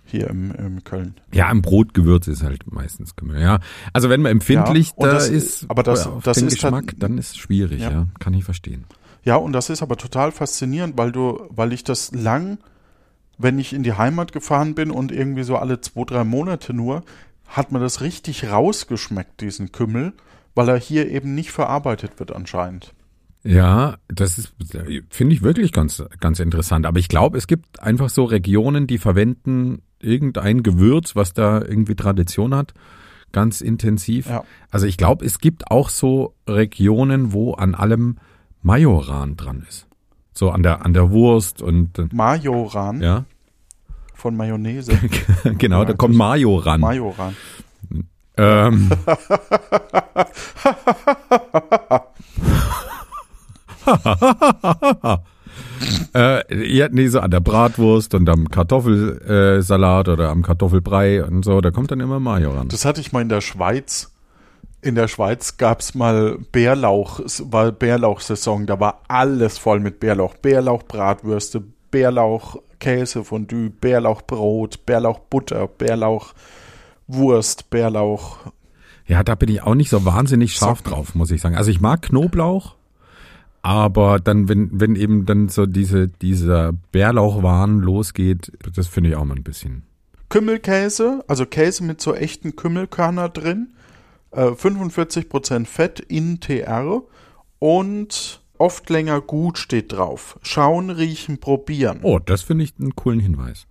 Hier im, im Köln. Ja, im Brotgewürz ist halt meistens Kümmel. Ja, also wenn man empfindlich Ja, da das- ist, aber das- auf das den ist halt- Geschmack, dann ist es schwierig. Ja. Ja. kann ich verstehen. Ja, und das ist aber total faszinierend, weil du, weil ich das lang, wenn ich in die Heimat gefahren bin und irgendwie so alle zwei, drei Monate nur, hat man das richtig rausgeschmeckt, diesen Kümmel, weil er hier eben nicht verarbeitet wird anscheinend. Ja, das ist finde ich wirklich ganz ganz interessant. Aber ich glaube, es gibt einfach so Regionen, die verwenden irgendein Gewürz, was da irgendwie Tradition hat, ganz intensiv. Ja. Also ich glaube, es gibt auch so Regionen, wo an allem Majoran dran ist. So an der an der Wurst und äh, Majoran ja, von Mayonnaise. genau, da kommt Mayo ran. Majoran. Ähm. äh, ja, nee, so an der Bratwurst und am Kartoffelsalat äh, oder am Kartoffelbrei und so, da kommt dann immer Mayo ran. Das hatte ich mal in der Schweiz. In der Schweiz gab's mal Bärlauch, es war Bärlauchsaison, da war alles voll mit Bärlauch. Bärlauchbratwürste, Bärlauch Käse Fondue, Bärlauchbrot, Bärlauchbutter, Bärlauchwurst, Bärlauch. Ja, da bin ich auch nicht so wahnsinnig scharf Socken. drauf, muss ich sagen. Also ich mag Knoblauch, aber dann, wenn, wenn eben dann so diese, dieser Bärlauchwahn losgeht, das finde ich auch mal ein bisschen. Kümmelkäse, also Käse mit so echten Kümmelkörner drin, äh, 45% Fett in TR und oft länger gut steht drauf. Schauen, riechen, probieren. Oh, das finde ich einen coolen Hinweis.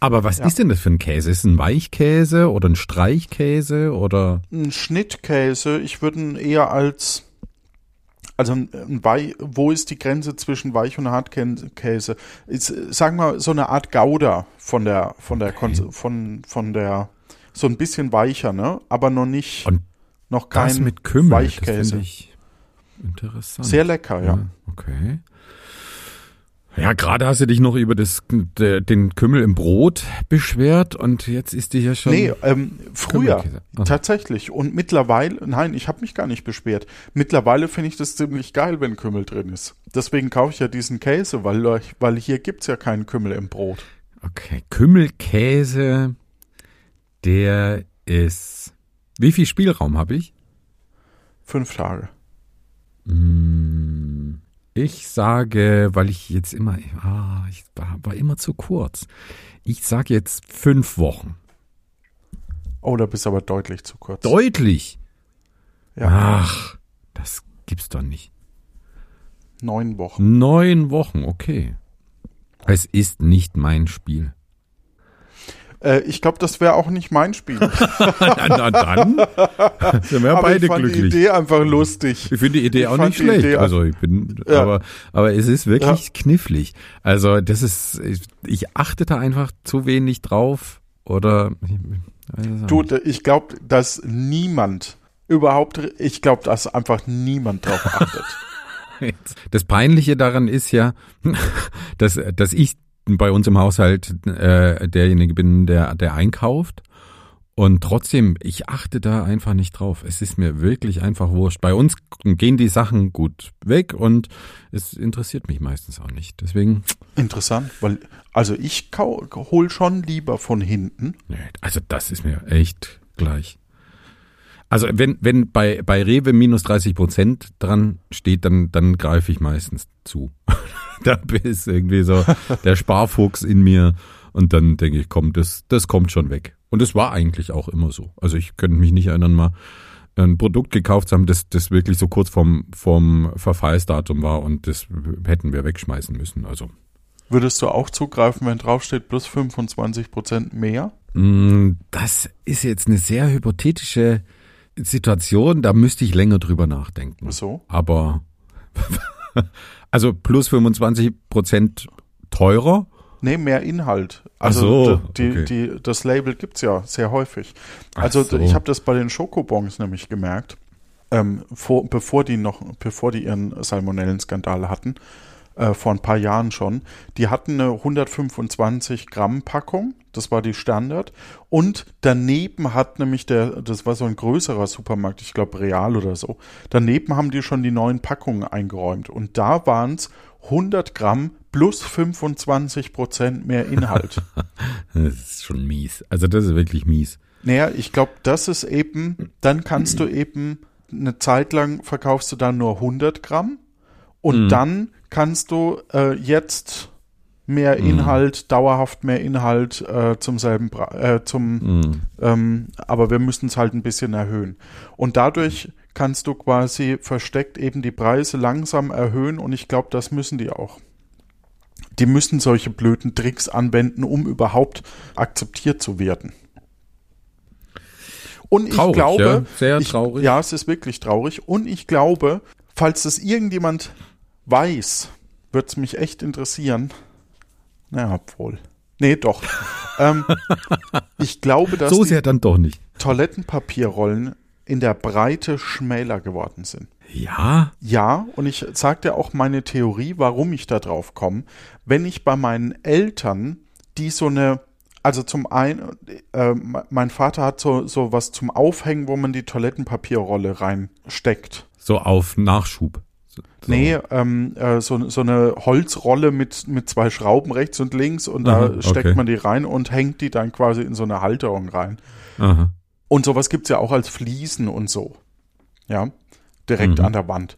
Aber was Ja. ist denn das für ein Käse? Ist es ein Weichkäse oder ein Streichkäse oder? Ein Schnittkäse, ich würde ihn eher als also ein, ein Wei wo ist die Grenze zwischen Weich- und Hartkäse? Ist, äh, sagen wir so eine Art Gouda von der von der Okay. Von von der so ein bisschen weicher, ne? Aber noch nicht Und noch kein Das mit Kümmel, das Weichkäse. finde ich interessant. Sehr lecker, ja. Okay. Ja, gerade hast du dich noch über das, de- den Kümmel im Brot beschwert und jetzt ist die ja schon. Nee, ähm, früher tatsächlich und mittlerweile, nein, ich habe mich gar nicht beschwert. Mittlerweile finde ich das ziemlich geil, wenn Kümmel drin ist. Deswegen kaufe ich ja diesen Käse, weil weil hier gibt's ja keinen Kümmel im Brot. Okay, Kümmelkäse, der ist. Wie viel Spielraum habe ich? Fünf Tage. Mm, Ich sage, weil ich jetzt immer, ah, ich war, war immer zu kurz. Ich sage jetzt fünf Wochen. Oh, da bist du aber deutlich zu kurz. Deutlich. ja, Ach, das gibt's doch nicht. neun Wochen. Neun Wochen, okay. Es ist nicht mein Spiel. Äh, ich glaube, das wäre auch nicht mein Spiel. na, na dann sind wir aber beide ich fand die glücklich. Idee einfach lustig. Ich finde die Idee Ich auch nicht die schlecht. Idee- also ich bin, Ja. aber, aber es ist wirklich knifflig. Also das ist, ich, ich achte da einfach zu wenig drauf oder auch Du, ich glaube, dass niemand überhaupt, ich glaube, dass einfach niemand drauf achtet. Das Peinliche daran ist ja, dass, dass ich bei uns im Haushalt äh, derjenige bin, der, der einkauft. Und trotzdem, ich achte da einfach nicht drauf. Es ist mir wirklich einfach wurscht. Bei uns gehen die Sachen gut weg und es interessiert mich meistens auch nicht. Deswegen, Interessant, weil, also ich hol schon lieber von hinten. nee, also das ist mir echt gleich. Also wenn, wenn bei, bei Rewe minus 30 Prozent dran steht, dann, dann greife ich meistens zu. da ist irgendwie so der Sparfuchs in mir und dann denke ich, komm, das, das kommt schon weg. Und es war eigentlich auch immer so. Also ich könnte mich nicht erinnern, mal ein Produkt gekauft zu haben, das, das wirklich so kurz vorm, vorm Verfallsdatum war und das hätten wir wegschmeißen müssen. Also Würdest du auch zugreifen, wenn draufsteht plus 25 Prozent mehr? Mm, Das ist jetzt eine sehr hypothetische Situation, da müsste ich länger drüber nachdenken. So? Aber also plus 25 Prozent teurer. Nee, mehr Inhalt. Ach Also so, die, okay. die, das Label gibt's ja sehr häufig. Ach Also so. ich habe das bei den Schokobons nämlich gemerkt, ähm, vor, bevor die noch, bevor die ihren Salmonellenskandal hatten, äh, vor ein paar Jahren schon. Die hatten eine 125 Gramm Packung, das war die Standard. Und daneben hat nämlich der, das war so ein größerer Supermarkt, ich glaube Real oder so. Daneben haben die schon die neuen Packungen eingeräumt. Und da waren es 100 Gramm plus 25 Prozent mehr Inhalt. Das ist schon mies. Also das ist wirklich mies. Naja, ich glaube, das ist eben, dann kannst du eben eine Zeit lang verkaufst du dann nur 100 Gramm und dann kannst du äh, jetzt mehr Inhalt, dauerhaft mehr Inhalt äh, zum selben, Pre äh, zum, ähm, aber wir müssen es halt ein bisschen erhöhen. Und dadurch kannst du quasi versteckt eben die Preise langsam erhöhen und ich glaube, das müssen die auch. Die müssen solche blöden Tricks anwenden, um überhaupt akzeptiert zu werden. Und ich Traurig, glaube, ja, sehr ich, traurig. Ja, es ist wirklich traurig. Und ich glaube, falls das irgendjemand weiß, wird es mich echt interessieren. Naja, obwohl. Nee, doch. ähm, ich glaube, dass so die sehr dann doch nicht. Toilettenpapierrollen in der Breite schmäler geworden sind. Ja, Ja, und ich sag dir auch meine Theorie, warum ich da drauf komme. Wenn ich bei meinen Eltern, die so eine, also zum einen, äh, mein Vater hat so, so was zum Aufhängen, wo man die Toilettenpapierrolle reinsteckt. so auf Nachschub. So. Nee, ähm, äh, so, so eine Holzrolle mit, mit zwei Schrauben rechts und links und Aha, da steckt okay. man die rein und hängt die dann quasi in so eine Halterung rein. Aha. Und sowas gibt's ja auch als Fliesen und so. Ja, direkt Mhm. an der Wand.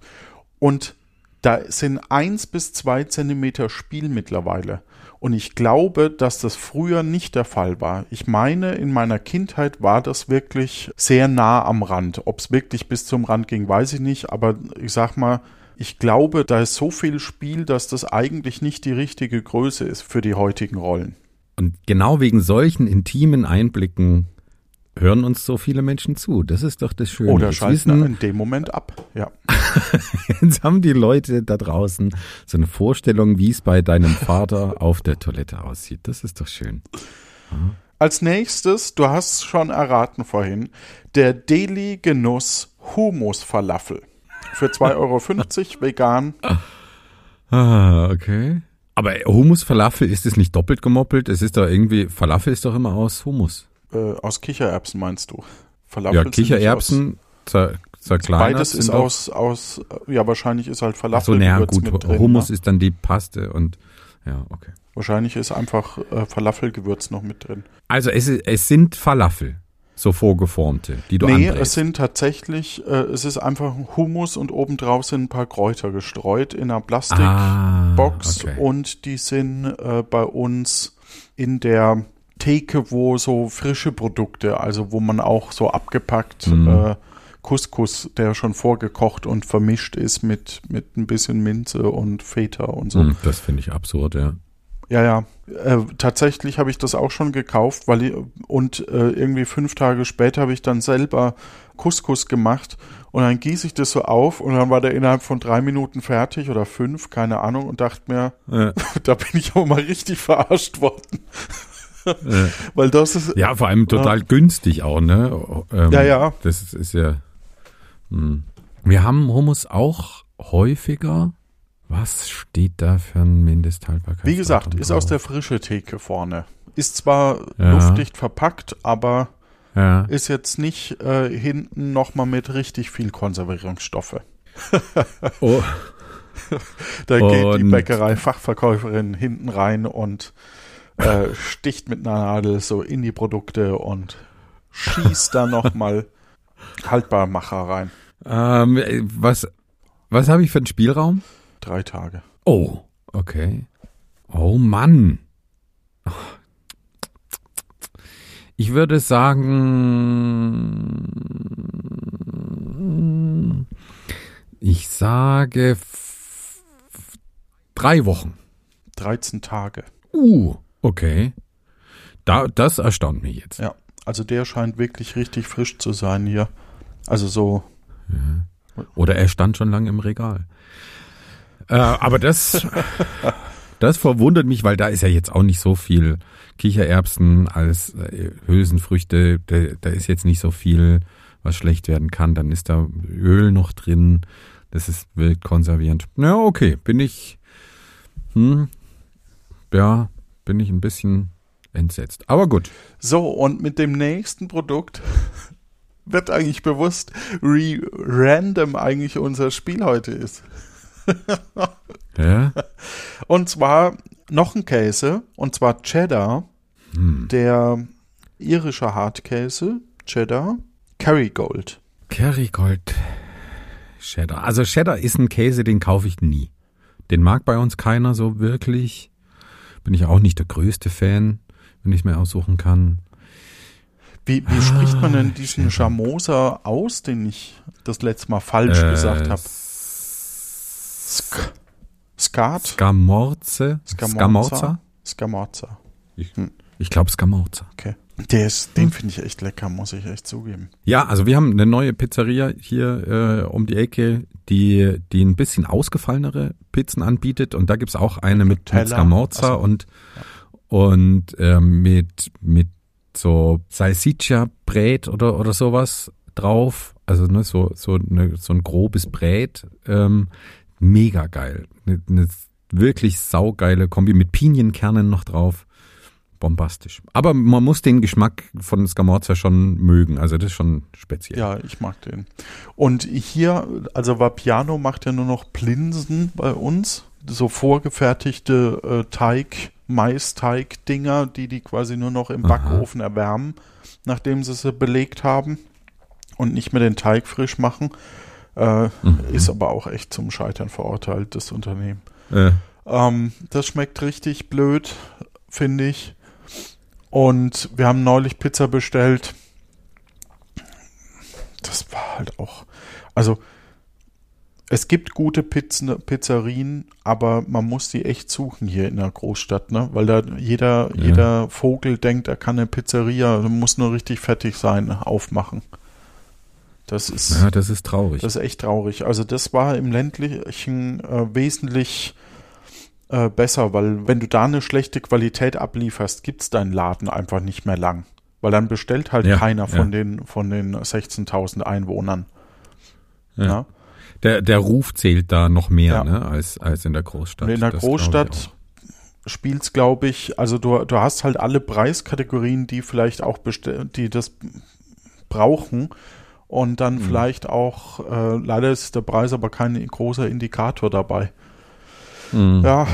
Und da sind eins bis zwei Zentimeter Spiel mittlerweile. Und ich glaube, dass das früher nicht der Fall war. Ich meine, in meiner Kindheit war das wirklich sehr nah am Rand. Ob es wirklich bis zum Rand ging, weiß ich nicht. Aber ich sag mal, ich glaube, da ist so viel Spiel, dass das eigentlich nicht die richtige Größe ist für die heutigen Rollen. Und genau wegen solchen intimen Einblicken hören uns so viele Menschen zu. Das ist doch das Schöne. Oder Jetzt schalten wissen, in dem Moment ab. Ja. Jetzt haben die Leute da draußen so eine Vorstellung, wie es bei deinem Vater auf der Toilette aussieht. Das ist doch schön. Als nächstes, du hast es schon erraten vorhin, der Deli Genuss Humus Falafel. Für 2,50 Euro vegan. Ah, okay. Aber Hummus Falafel, ist es nicht doppelt gemoppelt? Es ist doch irgendwie, Falafel ist doch immer aus Hummus. Äh, aus Kichererbsen meinst du? Falafel Ja, Kichererbsen zer, zerkleinert. beides ist aus, aus, ja, wahrscheinlich ist halt Ach Falafel so, naja, gut. drin. Hummus ne? ist dann die Paste und, ja, okay. Wahrscheinlich ist einfach äh, Falafelgewürz noch mit drin. Also es, es sind Falafel, so vorgeformte, die du nee, anbrätst. es sind tatsächlich, äh, es ist einfach Hummus und obendrauf sind ein paar Kräuter gestreut in einer Plastik. ah, okay. und die sind äh, bei uns in der Theke, wo so frische Produkte, also wo man auch so abgepackt Mhm. äh, Couscous, der schon vorgekocht und vermischt ist mit, mit ein bisschen Minze und Feta und so. Hm, Das finde ich absurd, ja. Ja, ja. Äh, tatsächlich habe ich das auch schon gekauft, weil ich, und äh, irgendwie fünf Tage später habe ich dann selber Couscous gemacht und dann gieße ich das so auf und dann war der innerhalb von drei Minuten fertig oder fünf, keine Ahnung, und dachte mir, Äh, da bin ich auch mal richtig verarscht worden. Weil das ist, Ja, vor allem total günstig auch, ne? Ähm, Ja, ja. Das ist, ist ja. Hm. Wir haben Hummus auch häufiger. Was steht da für ein Mindesthaltbarkeitsdatum? wie gesagt, ist aus der frische Theke vorne. Ist zwar Ja. luftdicht verpackt, aber Ja. ist jetzt nicht äh, hinten nochmal mit richtig viel Konservierungsstoffe. Oh, Da geht die Und- Bäckerei-Fachverkäuferin hinten rein und äh, sticht mit einer Nadel so in die Produkte und schießt da nochmal Haltbarmacher rein. ähm, was was habe ich für einen Spielraum? Drei Tage. Oh, okay. Oh Mann. Ich würde sagen, ich sage drei Wochen. 13 Tage. Uh, okay. Da, das erstaunt mich jetzt. Ja, also der scheint wirklich richtig frisch zu sein hier. Also so. Oder er stand schon lange im Regal. Äh, aber das, das verwundert mich, weil da ist ja jetzt auch nicht so viel Kichererbsen als äh, Hülsenfrüchte. Da, da ist jetzt nicht so viel, was schlecht werden kann. Dann ist da Öl noch drin. Das ist wild konservierend. Ja, okay, bin ich, hm, ja, bin ich ein bisschen entsetzt. Aber gut. So, und mit dem nächsten Produkt wird eigentlich bewusst, wie random eigentlich unser Spiel heute ist. Ja? Und zwar noch ein Käse, und zwar Cheddar, Hm. der irische Hartkäse, Cheddar, Kerrygold. Kerrygold Cheddar. Also Cheddar ist ein Käse, den kaufe ich nie. Den mag bei uns keiner so wirklich. Bin ich auch nicht der größte Fan, wenn ich es mir aussuchen kann. Wie, wie spricht man denn diesen Schamoser aus, den ich das letzte Mal falsch Äh, gesagt habe? Sk Skat? Scamorze? Scamorza? Scamorza. Ich, Hm. ich glaube Scamorza. Okay. Der ist, den finde ich echt lecker, muss ich echt zugeben. Ja, also wir haben eine neue Pizzeria hier äh, um die Ecke, die, die ein bisschen ausgefallenere Pizzen anbietet. Und da gibt's auch eine mit, mit. Scamorza so. und, und ähm, mit, mit so Salsiccia Brät oder, oder sowas drauf. Also ne, so, so, ne, so ein grobes Brät. Ähm, mega geil. Eine, eine wirklich saugeile Kombi mit Pinienkernen noch drauf. Bombastisch. Aber man muss den Geschmack von Scamorza schon mögen. Also das ist schon speziell. Ja, ich mag den. Und hier, also Vapiano macht ja nur noch Plinsen bei uns. So vorgefertigte äh, Teig, Maisteig-Dinger, die die quasi nur noch im Aha. Backofen erwärmen, nachdem sie sie belegt haben und nicht mehr den Teig frisch machen. Äh, Mhm. Ist aber auch echt zum Scheitern verurteilt, das Unternehmen. Äh, Ähm, das schmeckt richtig blöd, finde ich. Und wir haben neulich Pizza bestellt. Das war halt auch. Also, es gibt gute Pizzen, Pizzerien, aber man muss die echt suchen hier in der Großstadt, ne? Weil da jeder, Ja. jeder Vogel denkt, er kann eine Pizzeria, muss nur richtig fertig sein, aufmachen. Das ist. ja, das ist traurig. Das ist echt traurig. Also das war im ländlichen äh, wesentlich äh, besser, weil wenn du da eine schlechte Qualität ablieferst, gibt's deinen Laden einfach nicht mehr lang. Weil dann bestellt halt Ja, keiner von ja. den von den 16.000 Einwohnern. Ja. Der, der Ruf zählt da noch mehr ne, als, als in der Großstadt. Und in der Das Großstadt spielt's, glaube ich, also du, du hast halt alle Preiskategorien, die vielleicht auch die das brauchen. Und dann Mhm. vielleicht auch, äh, leider ist der Preis aber kein großer Indikator dabei. Mhm. Ja,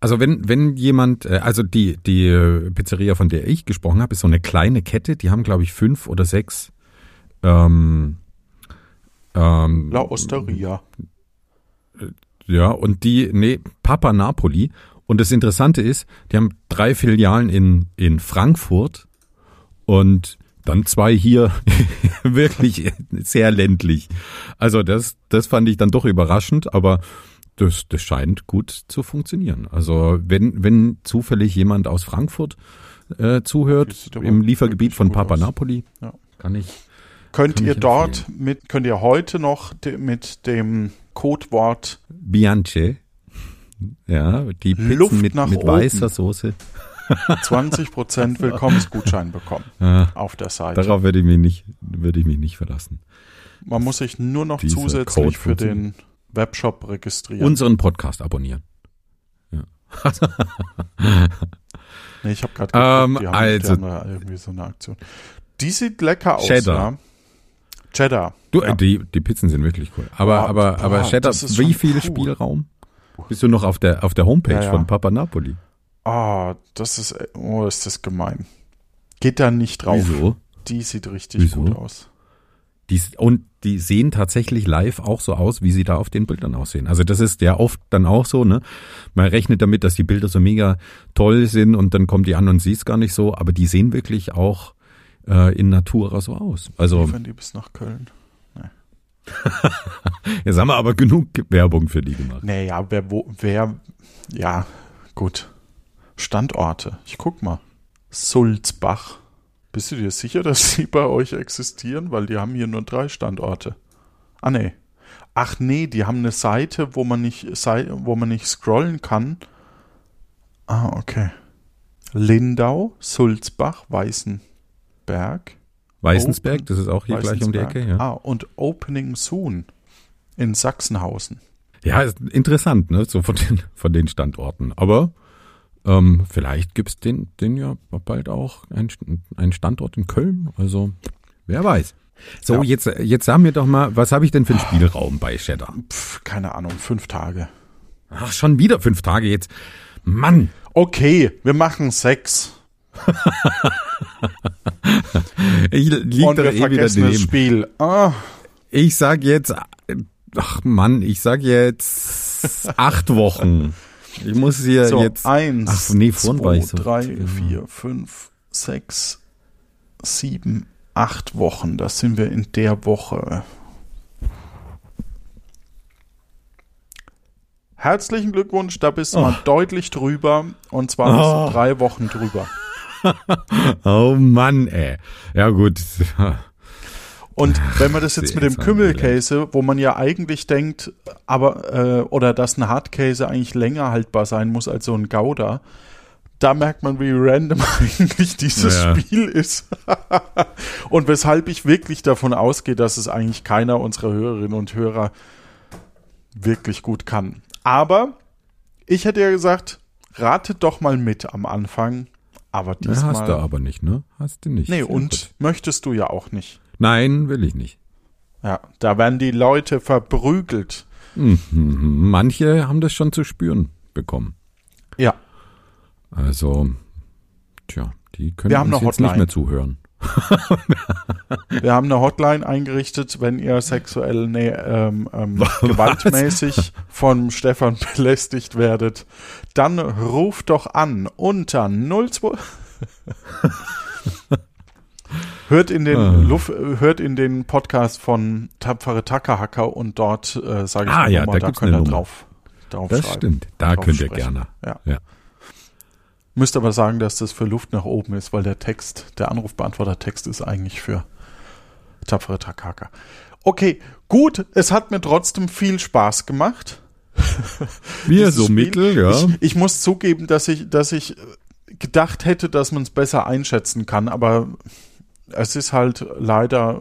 Also wenn, wenn jemand, äh, also die, die äh, Pizzeria, von der ich gesprochen habe, ist so eine kleine Kette, die haben, glaube ich, fünf oder sechs ähm, ähm, La Osteria. Ja, und die, nee, Papa Napoli. Und das Interessante ist, die haben drei Filialen in, in Frankfurt und dann zwei hier wirklich sehr ländlich. Also das, das fand ich dann doch überraschend, aber das, das scheint gut zu funktionieren. Also wenn, wenn zufällig jemand aus Frankfurt äh, zuhört, im Liefergebiet von Papa aus. Napoli, Ja. kann ich. Könnt Kann ihr ich dort mit, könnt ihr heute noch de, mit dem Codewort Bianche, ja, die Pizzen Luft mit, mit weißer Soße. 20% Willkommensgutschein bekommen Ja. auf der Seite. Darauf würde ich mich nicht, würde ich mich nicht verlassen. Man muss sich nur noch Dieser zusätzlich für den Webshop registrieren. Unseren Podcast abonnieren. nee, ich habe gerade Ähm, die haben, also- die haben irgendwie so eine Aktion. Die sieht lecker aus. Cheddar. Ja. Cheddar. Du, Ja. die, die Pizzen sind wirklich cool. Aber, Boah, aber, aber Cheddar, wie viel cool. Spielraum? Bist du noch auf der, auf der Homepage Ja, ja. von Papa Napoli? Ah, das ist, oh, ist das gemein. Geht da nicht drauf. Wieso? Die sieht richtig Wieso? gut aus. Die, und die sehen tatsächlich live auch so aus, wie sie da auf den Bildern aussehen. Also das ist ja oft dann auch so, ne? Man rechnet damit, dass die Bilder so mega toll sind und dann kommt die an und siehst gar nicht so, aber die sehen wirklich auch äh, in Natura so aus. Also Liefern die bis nach Köln? Jetzt haben wir aber genug Werbung für die gemacht. Naja, wer, wo, wer, ja, gut. Standorte. Ich guck mal. Sulzbach. Bist du dir sicher, dass die bei euch existieren? Weil die haben hier nur drei Standorte. Ah, nee. Ach nee, die haben eine Seite, wo man nicht, wo man nicht scrollen kann. Ah, okay. Lindau, Sulzbach, Weißenberg. Weißensberg, Open, das ist auch hier gleich um die Ecke, ja. Ah, und Opening Soon in Sachsenhausen. Ja, ist interessant, ne, so von den, von den Standorten. Aber ähm, vielleicht gibt's den, den ja bald auch einen Standort in Köln. Also, wer weiß. So, ja. jetzt, jetzt sagen wir doch mal, was habe ich denn für einen Spielraum bei Shadow? Pff, keine Ahnung, fünf Tage. Ach, schon wieder fünf Tage jetzt. Mann. Okay, wir machen sechs. ich lieg Und wir eh vergessen das Spiel. Ah. Ich sag jetzt, ach Mann, ich sag jetzt acht Wochen. Ich muss hier so, jetzt. Eins, ach, nee, zwei, so. drei, vier, fünf, sechs, sieben, acht Wochen. Das sind wir in der Woche. Herzlichen Glückwunsch, da bist du oh. mal deutlich drüber. Und zwar oh. drei Wochen drüber. oh Mann, ey. Ja, gut. Und wenn man das jetzt mit dem Kümmelkäse, wo man ja eigentlich denkt, aber äh, oder dass ein Hardkäse eigentlich länger haltbar sein muss als so ein Gouda, da merkt man, wie random eigentlich dieses ja. Spiel ist. und weshalb ich wirklich davon ausgehe, dass es eigentlich keiner unserer Hörerinnen und Hörer wirklich gut kann. Aber ich hätte ja gesagt, ratet doch mal mit am Anfang. Aber diesmal. Ja, hast du aber nicht, ne? Hast du nicht. Nee, und möchtest du ja auch nicht. Nein, will ich nicht. Ja, da werden die Leute verprügelt. Mhm. Manche haben das schon zu spüren bekommen. Ja. Also, tja, die können Wir uns jetzt Hotline. nicht mehr zuhören. Wir haben eine Hotline eingerichtet, wenn ihr sexuell nee, ähm, ähm, gewaltmäßig von Stefan belästigt werdet, dann ruft doch an unter 02 Hört in den ah. Luft, hört in den Podcast von Tapfere Tackerhacker und dort äh, sage ich ah, ja, Nummer, da, da könnt ihr drauf, drauf Das stimmt, da könnt ihr gerne. Ja. ja. Müsst aber sagen, dass das für Luft nach oben ist, weil der Text, der Anrufbeantworter-Text ist eigentlich für tapfere Takaka. Okay, gut, es hat mir trotzdem viel Spaß gemacht. Mir so Spiel. mittel, ja. Ich, ich, muss zugeben, dass ich, dass ich gedacht hätte, dass man es besser einschätzen kann, aber es ist halt leider,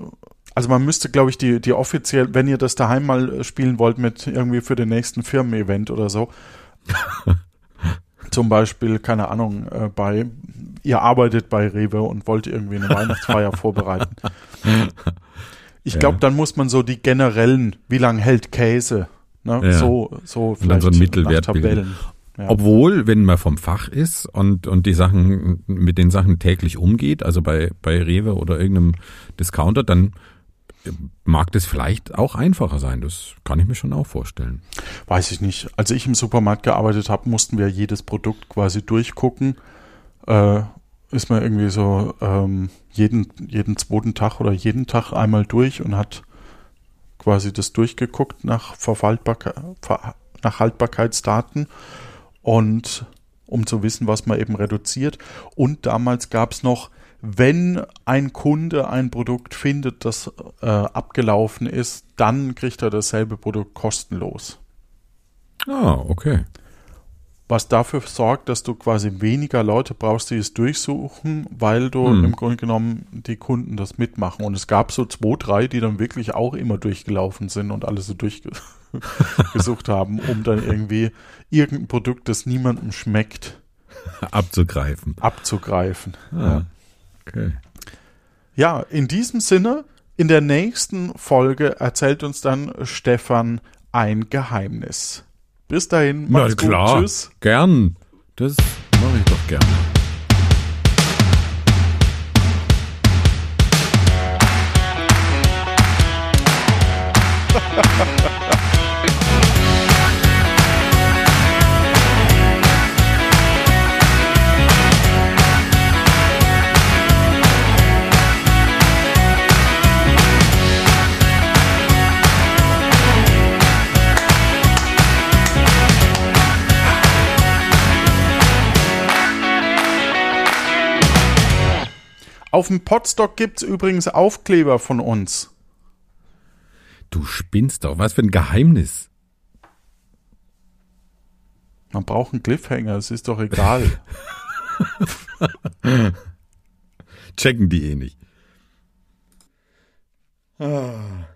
also man müsste, glaube ich, die, die offiziell, wenn ihr das daheim mal spielen wollt mit irgendwie für den nächsten Firmen-Event oder so, zum Beispiel, keine Ahnung, äh, bei, ihr arbeitet bei Rewe und wollt irgendwie eine Weihnachtsfeier vorbereiten. Ich glaube, ja. dann muss man so die generellen, wie lange hält Käse, ne? ja. so, so vielleicht so ein Mittelwert Tabellen. Ja. Obwohl, wenn man vom Fach ist und, und die Sachen, mit den Sachen täglich umgeht, also bei, bei Rewe oder irgendeinem Discounter, dann mag das vielleicht auch einfacher sein. Das kann ich mir schon auch vorstellen. Weiß ich nicht. Als ich im Supermarkt gearbeitet habe, mussten wir jedes Produkt quasi durchgucken. Äh, ist man irgendwie so ähm, jeden, jeden zweiten Tag oder jeden Tag einmal durch und hat quasi das durchgeguckt nach, Verwaltbarkeit, nach Haltbarkeitsdaten und um zu wissen, was man eben reduziert. Und damals gab es noch wenn ein Kunde ein Produkt findet, das äh, abgelaufen ist, dann kriegt er dasselbe Produkt kostenlos. Ah, okay. Was dafür sorgt, dass du quasi weniger Leute brauchst, die es durchsuchen, weil du hm. im Grunde genommen die Kunden das mitmachen. Und es gab so zwei, drei, die dann wirklich auch immer durchgelaufen sind und alles so durchgesucht haben, um dann irgendwie irgendein Produkt, das niemandem schmeckt, abzugreifen. Abzugreifen. Ah. Okay. Ja, in diesem Sinne, in der nächsten Folge erzählt uns dann Stefan ein Geheimnis. Bis dahin, macht's Na, klar. Gut. Tschüss. Gern. Das mache ich doch gerne. Ha ha ha. Auf dem Podstock gibt's übrigens Aufkleber von uns. Du spinnst doch. Was für ein Geheimnis. Man braucht einen Cliffhanger, es ist doch egal. Checken die eh nicht. Ah.